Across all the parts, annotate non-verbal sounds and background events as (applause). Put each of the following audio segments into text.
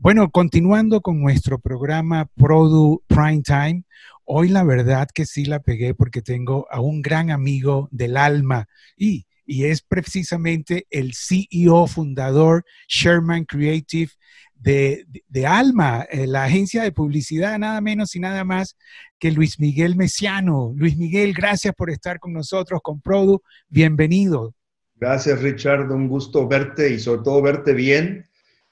Bueno, continuando con nuestro programa Produ Prime Time, hoy la verdad que sí la pegué porque tengo a un gran amigo del alma y, y es precisamente el CEO fundador Sherman Creative de, de, Alma, eh, la agencia de publicidad, nada menos y nada más que Luis Miguel Mesiano. Luis Miguel, gracias por estar con nosotros, con Produ. Bienvenido. Gracias, Richard. Un gusto verte y sobre todo verte bien.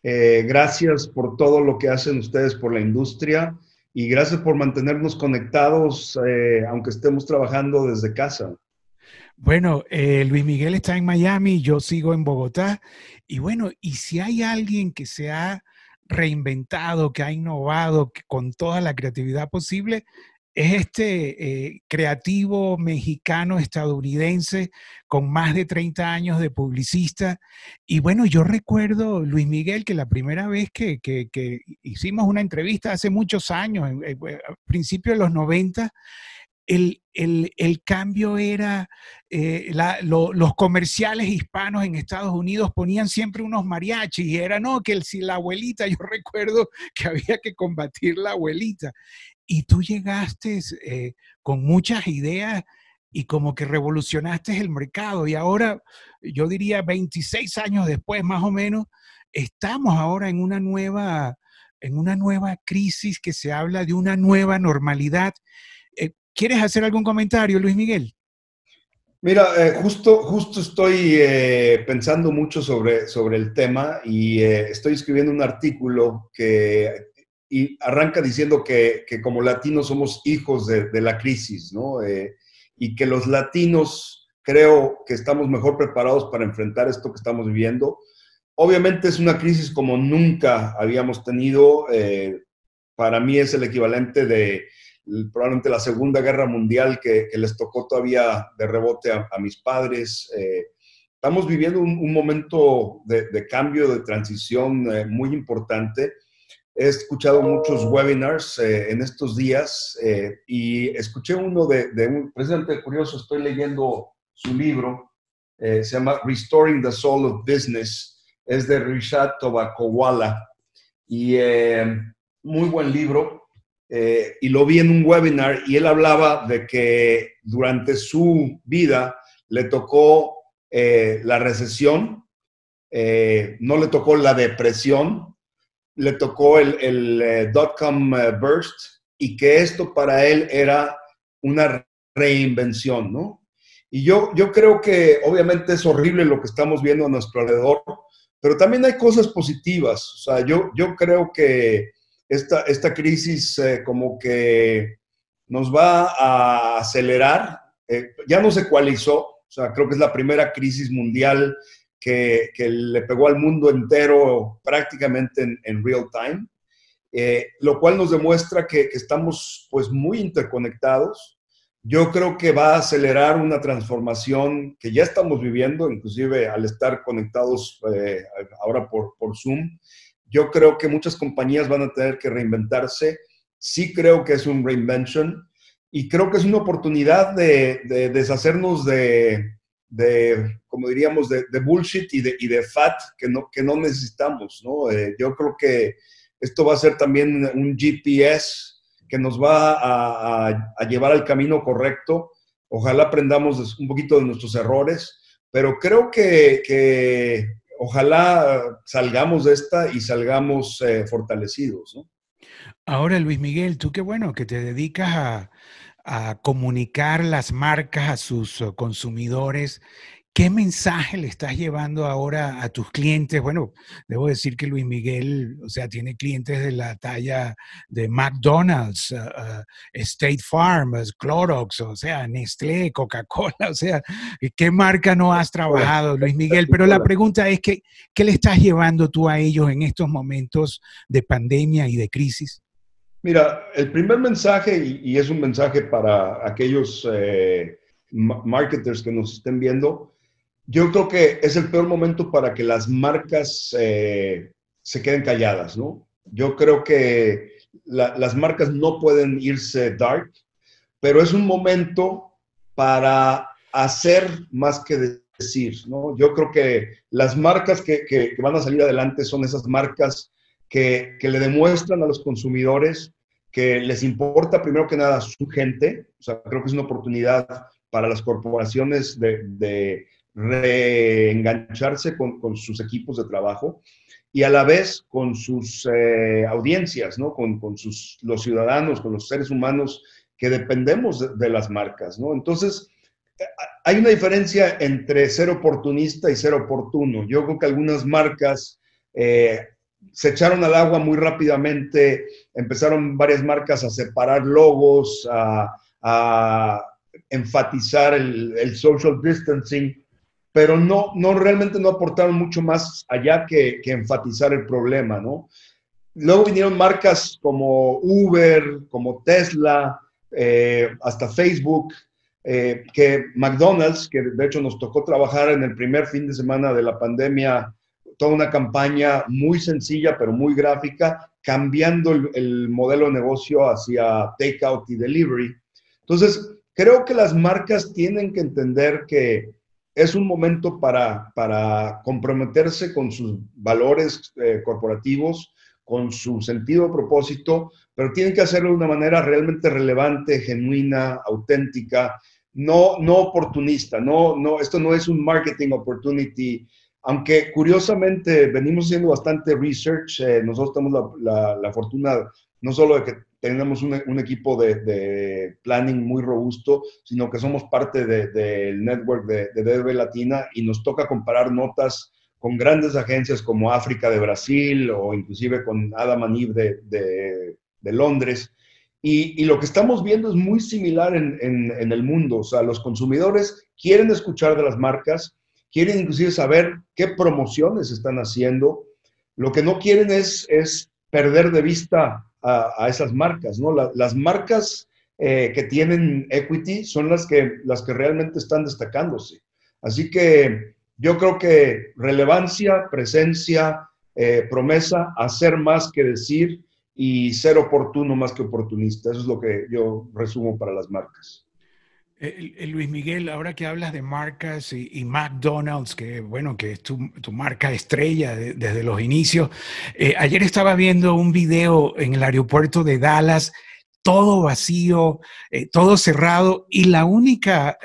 Eh, gracias por todo lo que hacen ustedes por la industria y gracias por mantenernos conectados, eh, aunque estemos trabajando desde casa. Bueno, eh, Luis Miguel está en Miami, yo sigo en Bogotá. Y bueno, y si hay alguien que se ha reinventado, que ha innovado con toda la creatividad posible, es este eh, creativo mexicano estadounidense con más de 30 años de publicista. Y bueno, yo recuerdo, Luis Miguel, que la primera vez que, hicimos una entrevista hace muchos años, a principios de los 90, el, cambio era, eh, los comerciales hispanos en Estados Unidos ponían siempre unos mariachis y era, no, que si la abuelita, (laughs) yo recuerdo que había que combatir la abuelita. Y tú llegaste eh, con muchas ideas y como que revolucionaste el mercado. Y ahora, yo diría 26 años después, más o menos, estamos ahora en una nueva, en una nueva crisis que se habla de una nueva normalidad. Eh, ¿Quieres hacer algún comentario, Luis Miguel? Mira, eh, justo, justo estoy pensando mucho sobre, sobre el tema y estoy escribiendo un artículo que y arranca diciendo que, como latinos somos hijos de, la crisis, ¿no? Eh, y que los latinos creo que estamos mejor preparados para enfrentar esto que estamos viviendo. Obviamente es una crisis como nunca habíamos tenido. Eh, para mí es el equivalente de probablemente la Segunda Guerra Mundial que, les tocó todavía de rebote a, mis padres. Eh, estamos viviendo un, momento de, cambio, de transición muy importante He escuchado muchos webinars eh, en estos días eh, y escuché uno de, un presidente curioso, estoy leyendo su libro, eh, se llama Restoring the Soul of Business, es de Rishad Tobacowala y muy buen libro. y lo vi en un webinar y él hablaba de que durante su vida le tocó la recesión, no le tocó la depresión, le tocó el, el eh, dot-com eh, burst y que esto para él era una reinvención, ¿no? Y yo, yo creo que obviamente es horrible lo que estamos viendo a nuestro alrededor, pero también hay cosas positivas. O sea, yo, yo creo que esta, esta crisis eh, como que nos va a acelerar. ya no se ecualizó, o sea, creo que es la primera crisis mundial que, le pegó al mundo entero prácticamente en, real time, eh, lo cual nos demuestra que, estamos pues muy interconectados. Yo creo que va a acelerar una transformación que ya estamos viviendo, inclusive al estar conectados eh, ahora por, por Zoom. Yo creo que muchas compañías van a tener que reinventarse. Sí creo que es un reinvention y creo que es una oportunidad de deshacernos de, de, como diríamos, de, bullshit y de, y de, fat que no, que no necesitamos, ¿no? Eh, yo creo que esto va a ser también un GPS que nos va a, llevar al camino correcto. Ojalá aprendamos un poquito de nuestros errores, pero creo que, que ojalá salgamos de esta y salgamos eh, fortalecidos. Ahora, Luis Miguel, tú qué bueno que te dedicas a, a comunicar las marcas a sus uh, consumidores. ¿Qué mensaje le estás llevando ahora a tus clientes? Bueno, debo decir que Luis Miguel, o sea, tiene clientes de la talla de McDonald's, uh, uh, State Farm, Clorox, o sea, Nestlé, Coca-Cola, (laughs) o sea, ¿qué marca no has trabajado, Luis Miguel? Pero la pregunta es que, ¿qué le estás llevando tú a ellos en estos momentos de pandemia y de crisis? Mira, el primer mensaje, y, es un mensaje para aquellos eh, marketers que nos estén viendo, yo creo que es el peor momento para que las marcas eh, se queden calladas, ¿no? Yo creo que las marcas no pueden irse dark, pero es un momento para hacer más que decir, ¿no? Yo creo que las marcas que, que van a salir adelante son esas marcas que, que le demuestran a los consumidores que les importa primero que nada su gente, o sea, creo que es una oportunidad para las corporaciones de, de reengancharse con, con, sus equipos de trabajo y a la vez con sus eh, audiencias, ¿no? Con, con, sus, los ciudadanos, con los seres humanos que dependemos de, de, las marcas, ¿no? Entonces, hay una diferencia entre ser oportunista y ser oportuno. Yo creo que algunas marcas eh, se echaron al agua muy rápidamente, empezaron varias marcas a separar logos, a, enfatizar el, social distancing, pero no, no realmente no aportaron mucho más allá que, que enfatizar el problema, ¿no? Luego vinieron marcas como Uber, como Tesla, eh, hasta Facebook, eh, que McDonald's, que de hecho nos tocó trabajar en el primer fin de semana de la pandemia toda una campaña muy sencilla, pero muy gráfica, cambiando el, el modelo de negocio hacia takeout y delivery. Entonces, creo que las marcas tienen que entender que es un momento para, para comprometerse con sus valores eh, corporativos, con su sentido de propósito, pero tienen que hacerlo de una manera realmente relevante, genuina, auténtica, no, no oportunista. No, no, esto no es un marketing opportunity aunque curiosamente venimos haciendo bastante research, eh, nosotros tenemos la, fortuna no solo de que tenemos un, equipo de, planning muy robusto, sino que somos parte del de, network de, de DB Latina y nos toca comparar notas con grandes agencias como África de Brasil o inclusive con Adam Anib de, Londres. Y, lo que estamos viendo es muy similar en, en el mundo. O sea, los consumidores quieren escuchar de las marcas, quieren inclusive saber qué promociones están haciendo. Lo que no quieren es, es perder de vista a, a esas marcas, ¿no? La, las marcas eh, que tienen equity son las que, las que realmente están destacándose. Así que yo creo que relevancia, presencia, eh, promesa, hacer más que decir y ser oportuno más que oportunista. Eso es lo que yo resumo para las marcas. Eh, Luis Miguel, ahora que hablas de marcas y, McDonald's, que bueno, que es tu, marca estrella de, desde los inicios, eh, ayer estaba viendo un video en el aeropuerto de Dallas, todo vacío, eh, todo cerrado y la única,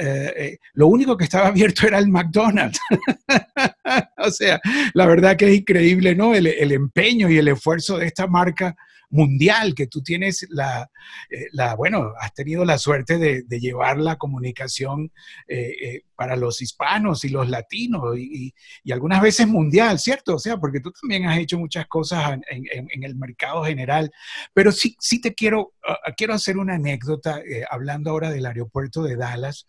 lo único que estaba (laughs) abierto era el McDonald's. (laughs) o sea, la verdad que es increíble, ¿no? El empeño y el esfuerzo de esta marca mundial, que tú tienes la, eh, la bueno, has tenido la suerte de, de llevar la comunicación eh, eh, para los hispanos y los latinos y, y, algunas veces mundial, ¿cierto? O sea, porque tú también has hecho muchas cosas en, en, en el mercado general, pero sí, sí te quiero, uh, quiero hacer una anécdota, eh, hablando ahora del aeropuerto de Dallas,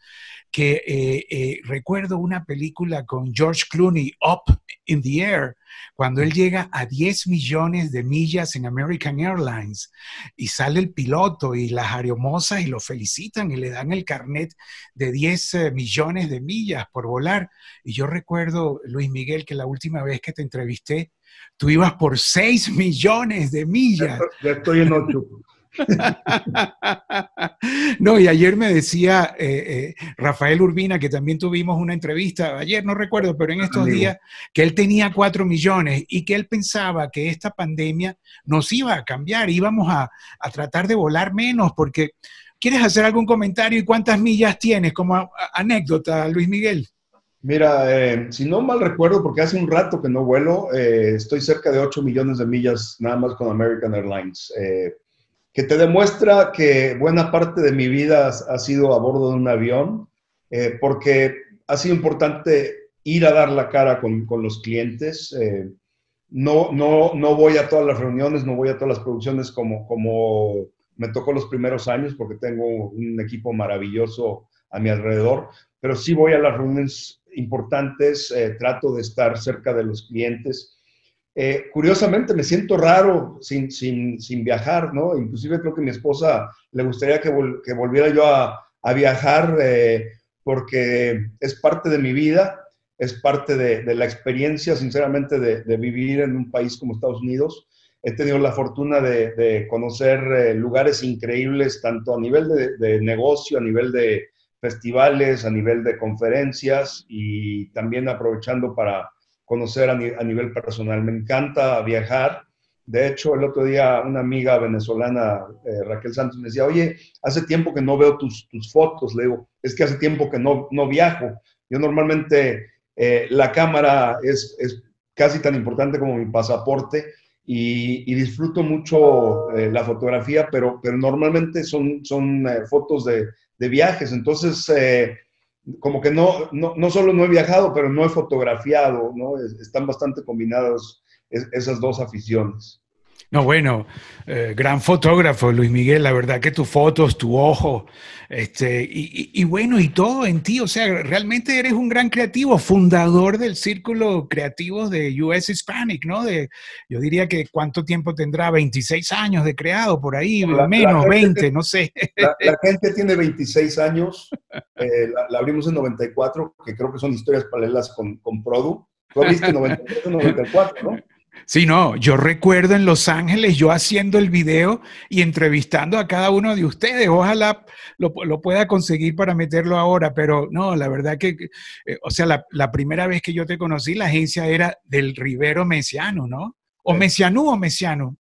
que eh, eh, recuerdo una película con George Clooney, Up in the Air, cuando él llega a 10 millones de millas en American Airlines y sale el piloto y las aeromosas y lo felicitan y le dan el carnet de 10 eh, millones de millas por volar. Y yo recuerdo, Luis Miguel, que la última vez que te entrevisté, tú ibas por 6 millones de millas. Ya estoy en 8. (laughs) no, y ayer me decía eh, eh, Rafael Urbina, que también tuvimos una entrevista, ayer no recuerdo, pero en estos Amigo. días, que él tenía cuatro millones y que él pensaba que esta pandemia nos iba a cambiar, íbamos a, a tratar de volar menos, porque ¿quieres hacer algún comentario y cuántas millas tienes como anécdota, Luis Miguel? Mira, eh, si no mal recuerdo, porque hace un rato que no vuelo, eh, estoy cerca de 8 millones de millas nada más con American Airlines. Eh, que te demuestra que buena parte de mi vida ha sido a bordo de un avión, porque ha sido importante ir a dar la cara con, con los clientes. No, no, no voy a todas las reuniones, no voy a todas las producciones como, como me tocó los primeros años, porque tengo un equipo maravilloso a mi alrededor, pero sí voy a las reuniones importantes, eh, trato de estar cerca de los clientes eh, curiosamente me siento raro sin, sin, sin, viajar, ¿no? Inclusive creo que a mi esposa le gustaría que, que volviera yo a, viajar eh, porque es parte de mi vida, es parte de, la experiencia, sinceramente, de, vivir en un país como Estados Unidos. He tenido la fortuna de, de conocer eh, lugares increíbles, tanto a nivel de, negocio, a nivel de festivales, a nivel de conferencias y también aprovechando para conocer a, nivel personal. Me encanta viajar De hecho, el otro día una amiga venezolana, eh, Raquel Santos, me decía, oye, hace tiempo que no veo tus, tus fotos. Le digo, es que hace tiempo que no, no viajo. Yo normalmente eh, la cámara es, es, casi tan importante como mi pasaporte y, disfruto mucho eh, la fotografía, pero, pero normalmente son, son fotos de, de, viajes. Entonces, como que no, no, no, solo no he viajado, pero no he fotografiado, ¿no? Están bastante combinados esas dos aficiones. No, bueno, eh, gran fotógrafo, Luis Miguel, la verdad que tus fotos, tu ojo, este, y, bueno, y todo en ti, o sea, realmente eres un gran creativo, fundador del círculo creativo de US Hispanic, ¿no? De, yo diría que cuánto tiempo tendrá, 26 años de creado, por ahí, menos, 20, no sé. La, gente tiene 26 años, eh, la, abrimos en 94, que creo que son historias paralelas con, con Produ. Tú abriste en 94, ¿no? Sí, no, yo recuerdo en Los Ángeles yo haciendo el video y entrevistando a cada uno de ustedes. Ojalá lo, pueda conseguir para meterlo ahora, pero no, la verdad que, eh, o sea, la, primera vez que yo te conocí, la agencia era del Rivero Mesiano, ¿no? ¿O Mesianú o Mesiano?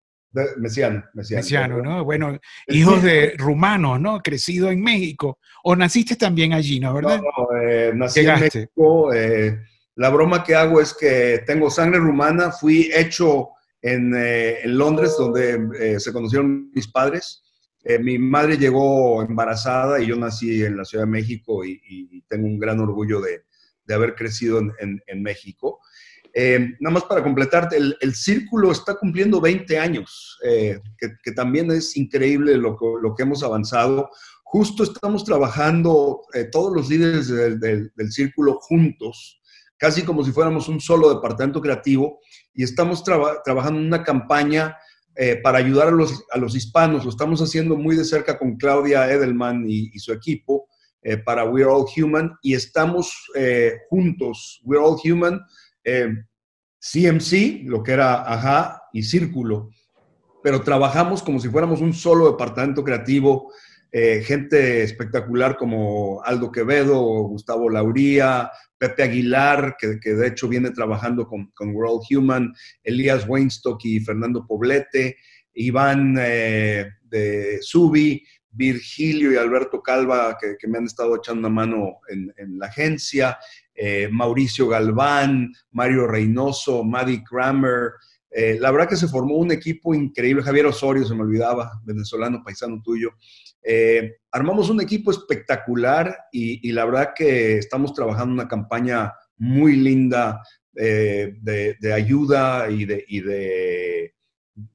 mesiano, mesiano. Mesiano, ¿no? Bueno, hijos de (laughs) rumanos, ¿no? Crecido en México. ¿O naciste también allí, no, verdad? No, no eh, nací en México. Eh, la broma que hago es que tengo sangre rumana, fui hecho en, eh, Londres, donde eh, se conocieron mis padres. Eh, mi madre llegó embarazada y yo nací en la Ciudad de México y, tengo un gran orgullo de, haber crecido en, México. nada más para completarte, el, círculo está cumpliendo 20 años, que, también es increíble lo, que hemos avanzado. Justo estamos trabajando todos los líderes del círculo juntos casi como si fuéramos un solo departamento creativo y estamos trabajando en una campaña eh, para ayudar a los, hispanos. Lo estamos haciendo muy de cerca con Claudia Edelman y, su equipo eh, para We're All Human y estamos eh, juntos, We're All Human, CMC, lo que era AJA y Círculo, pero trabajamos como si fuéramos un solo departamento creativo. Gente espectacular como Aldo Quevedo, Gustavo Lauría, Pepe Aguilar, que, de hecho viene trabajando con, World Human, Elías Weinstock y Fernando Poblete, Iván eh, de Subi, Virgilio y Alberto Calva, que, me han estado echando una mano en, la agencia, eh, Mauricio Galván, Mario Reynoso, Maddie Kramer. Eh, la verdad que se formó un equipo increíble. Javier Osorio, se me olvidaba, venezolano, paisano tuyo. Eh, armamos un equipo espectacular y, la verdad que estamos trabajando una campaña muy linda eh, de, ayuda y, de, de,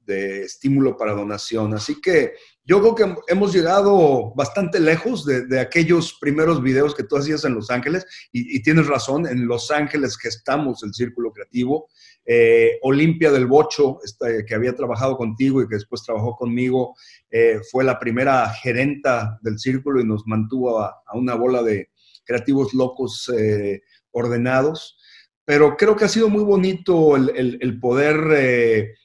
estímulo para donación. Así que yo creo que hemos llegado bastante lejos de, aquellos primeros videos que tú hacías en Los Ángeles y, y tienes razón, en Los Ángeles gestamos el Círculo Creativo. Eh, Olimpia del Bocho, este, que había trabajado contigo y que después trabajó conmigo, eh, fue la primera gerenta del círculo y nos mantuvo a, una bola de creativos locos eh, ordenados. Pero creo que ha sido muy bonito el, poder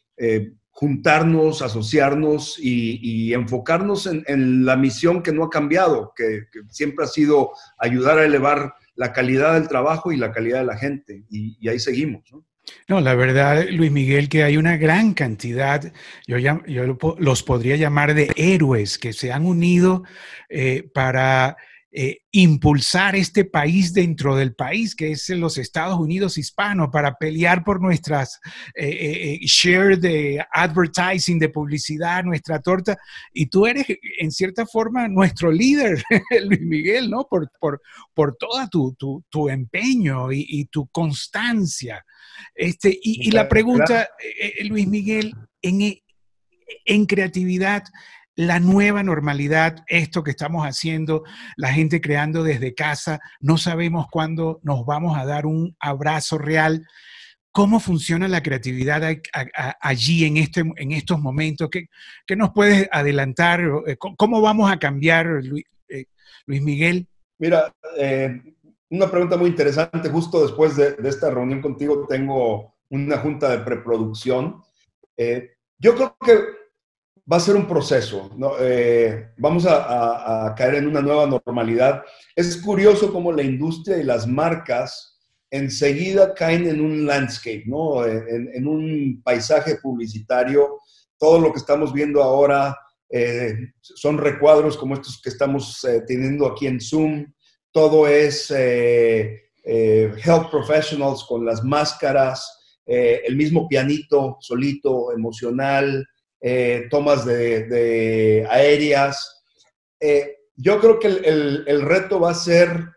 juntarnos, asociarnos y, enfocarnos en, la misión que no ha cambiado, que, siempre ha sido ayudar a elevar la calidad del trabajo y la calidad de la gente. Y, ahí seguimos. ¿no? La verdad, Luis Miguel, que hay una gran cantidad, yo, los podría llamar de héroes que se han unido eh, para eh, impulsar este país dentro del país, que es los Estados Unidos hispanos, para pelear por nuestras eh, share de advertising, de publicidad, nuestra torta. Y tú eres, en cierta forma, nuestro líder, (laughs) Luis Miguel, ¿no? Por, por, por todo tu, tu, empeño y, y tu constancia. Este, y, la pregunta, eh, eh, Luis Miguel, en, en creatividad, la nueva normalidad, esto que estamos haciendo, la gente creando desde casa, no sabemos cuándo nos vamos a dar un abrazo real. ¿Cómo funciona la creatividad allí en, este, en estos momentos? ¿Qué, ¿Qué, nos puedes adelantar? Eh, ¿Cómo vamos a cambiar, Luis, Miguel? Mira, una pregunta muy interesante. Justo después de, esta reunión contigo tengo una junta de preproducción. Eh, yo creo que va a ser un proceso. Eh, vamos a, caer en una nueva normalidad. Es curioso cómo la industria y las marcas enseguida caen en un landscape, ¿no? En, un paisaje publicitario. Todo lo que estamos viendo ahora eh, son recuadros como estos que estamos eh, teniendo aquí en Zoom. Todo es eh, health professionals con las máscaras, el mismo pianito solito, emocional, tomas de, aéreas. yo creo que el, el reto va a ser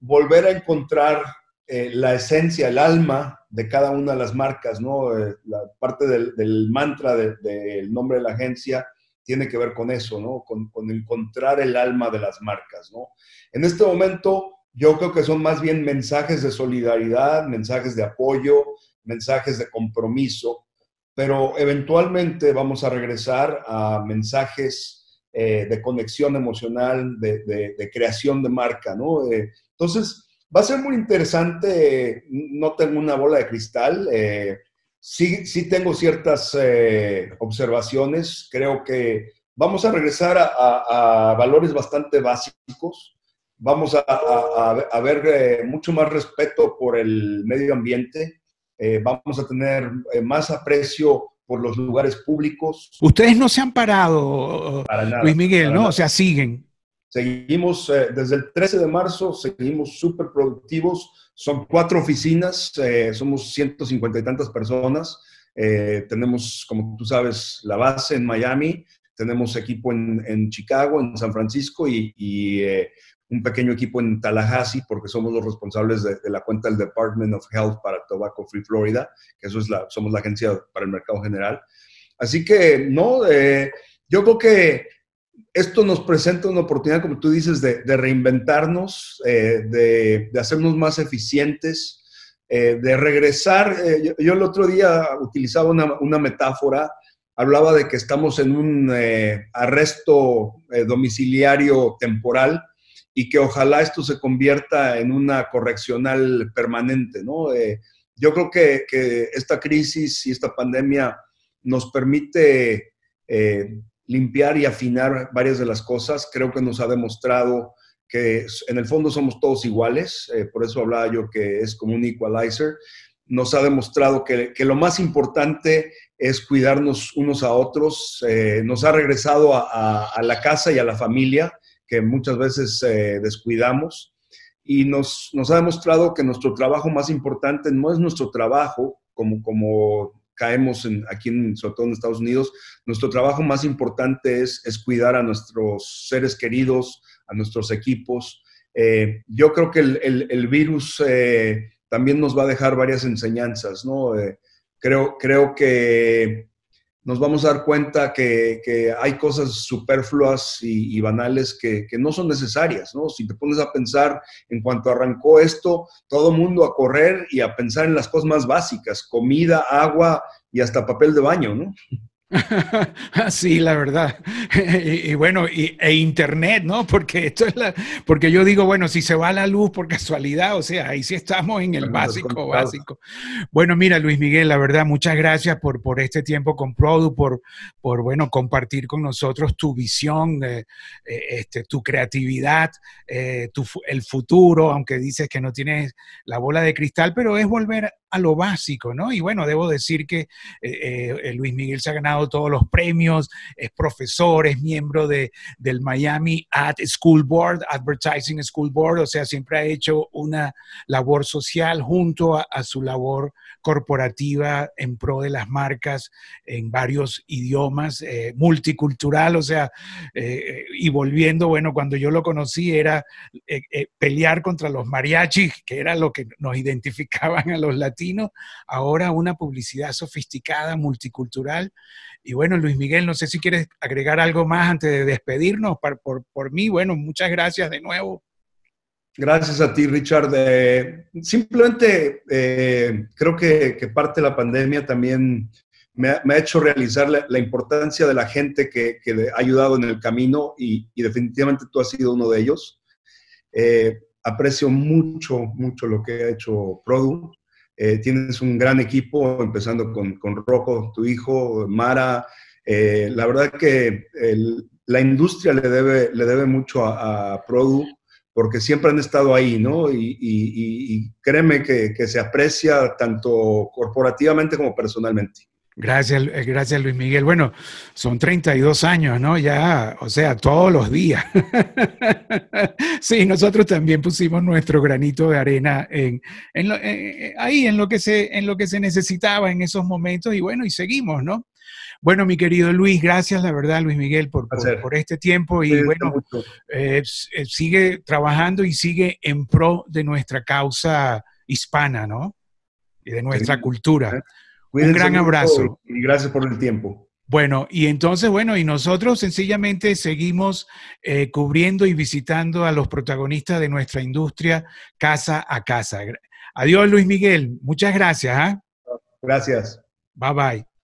volver a encontrar eh, la esencia, el alma de cada una de las marcas, ¿no? Eh, la parte del, mantra del nombre de la agencia tiene que ver con eso, ¿no? Con, encontrar el alma de las marcas, ¿no? En este momento, yo creo que son más bien mensajes de solidaridad, mensajes de apoyo, mensajes de compromiso, pero eventualmente vamos a regresar a mensajes eh, de conexión emocional, de, creación de marca, ¿no? entonces, Va a ser muy interesante, no tengo una bola de cristal, eh, sí, sí tengo ciertas eh, observaciones, creo que vamos a regresar a, valores bastante básicos, vamos a, ver eh, mucho más respeto por el medio ambiente, vamos a tener más aprecio por los lugares públicos. Ustedes no se han parado, Luis Miguel, ¿no? O sea, siguen. Seguimos eh, desde el 13 de marzo, seguimos súper productivos. Son cuatro oficinas, eh, somos 150 y tantas personas. Eh, tenemos, como tú sabes, la base en Miami, tenemos equipo en, Chicago, en San Francisco y, un pequeño equipo en Tallahassee, porque somos los responsables de, la cuenta del Department of Health para Tobacco Free Florida, que eso es la, somos la agencia para el mercado general. Así que, no, yo creo que esto nos presenta una oportunidad, como tú dices, de, reinventarnos, eh, de, hacernos más eficientes, eh, de regresar. Eh, yo, el otro día utilizaba una, metáfora, hablaba de que estamos en un arresto domiciliario temporal y que ojalá esto se convierta en una correccional permanente, ¿no? yo creo que, que, esta crisis y esta pandemia nos permite limpiar y afinar varias de las cosas. Creo que nos ha demostrado que en el fondo somos todos iguales, eh, por eso hablaba yo que es como un equalizer. Nos ha demostrado que, lo más importante es cuidarnos unos a otros. Eh, nos ha regresado a, la casa y a la familia, que muchas veces eh, descuidamos. Y nos, nos ha demostrado que nuestro trabajo más importante no es nuestro trabajo, como, como caemos en, aquí, en, sobre todo en Estados Unidos, nuestro trabajo más importante es, es cuidar a nuestros seres queridos, a nuestros equipos. Eh, yo creo que el, el, virus eh, también nos va a dejar varias enseñanzas, ¿no? Eh, creo, creo que nos vamos a dar cuenta que, que hay cosas superfluas y, banales que, que, no son necesarias, ¿no? Si te pones a pensar en cuanto arrancó esto, todo mundo a correr y a pensar en las cosas más básicas, comida, agua y hasta papel de baño, ¿no? (laughs) Sí, la verdad. (laughs) Y, bueno, y, e internet, ¿no? Porque esto es la, porque yo digo, bueno, si se va la luz por casualidad, o sea, ahí sí estamos en el básico, básico. Bueno, mira, Luis Miguel, la verdad, muchas gracias por, por este tiempo con Produ, por, por, bueno, compartir con nosotros tu visión, eh, este, tu creatividad, eh, tu, el futuro, aunque dices que no tienes la bola de cristal, pero es volver a lo básico, ¿no? Y bueno, debo decir que eh, Luis Miguel se ha ganado todos los premios, es profesor, es miembro de, del Miami Ad School Board, Advertising School Board, o sea, siempre ha hecho una labor social junto a, su labor corporativa en pro de las marcas en varios idiomas, eh, multicultural, o sea, eh, y volviendo, bueno, cuando yo lo conocí era eh, pelear contra los mariachis, que era lo que nos identificaban a los latinos, ahora una publicidad sofisticada, multicultural, y bueno, Luis Miguel, no sé si quieres agregar algo más antes de despedirnos. Por, por, mí, bueno, muchas gracias de nuevo. Gracias a ti, Richard. Eh, simplemente eh, creo que, parte de la pandemia también me ha, hecho realizar la, importancia de la gente que, que, ha ayudado en el camino y, definitivamente tú has sido uno de ellos. Eh, aprecio mucho, mucho lo que ha hecho Produ. Eh, tienes un gran equipo, empezando con, con Rocco, tu hijo, Mara. Eh, la verdad que la industria le debe, le debe mucho a, Produ porque siempre han estado ahí, ¿no? Y, créeme que, se aprecia tanto corporativamente como personalmente. Gracias, eh, gracias Luis Miguel. Bueno, son 32 años, ¿no? Ya, o sea, todos los días. (laughs) sí, nosotros también pusimos nuestro granito de arena en, ahí, en lo, que se, en lo que se necesitaba en esos momentos y bueno, y seguimos, ¿no? Bueno, mi querido Luis, gracias, la verdad, Luis Miguel, por, por, este tiempo y bueno, eh, eh, sigue trabajando y sigue en pro de nuestra causa hispana, ¿no? Y de nuestra cultura. Un gran abrazo. Y gracias por el tiempo. Bueno, y entonces, bueno, y nosotros sencillamente seguimos eh, cubriendo y visitando a los protagonistas de nuestra industria casa a casa. Adiós, Luis Miguel. Muchas gracias. ¿ah? Gracias. Bye bye.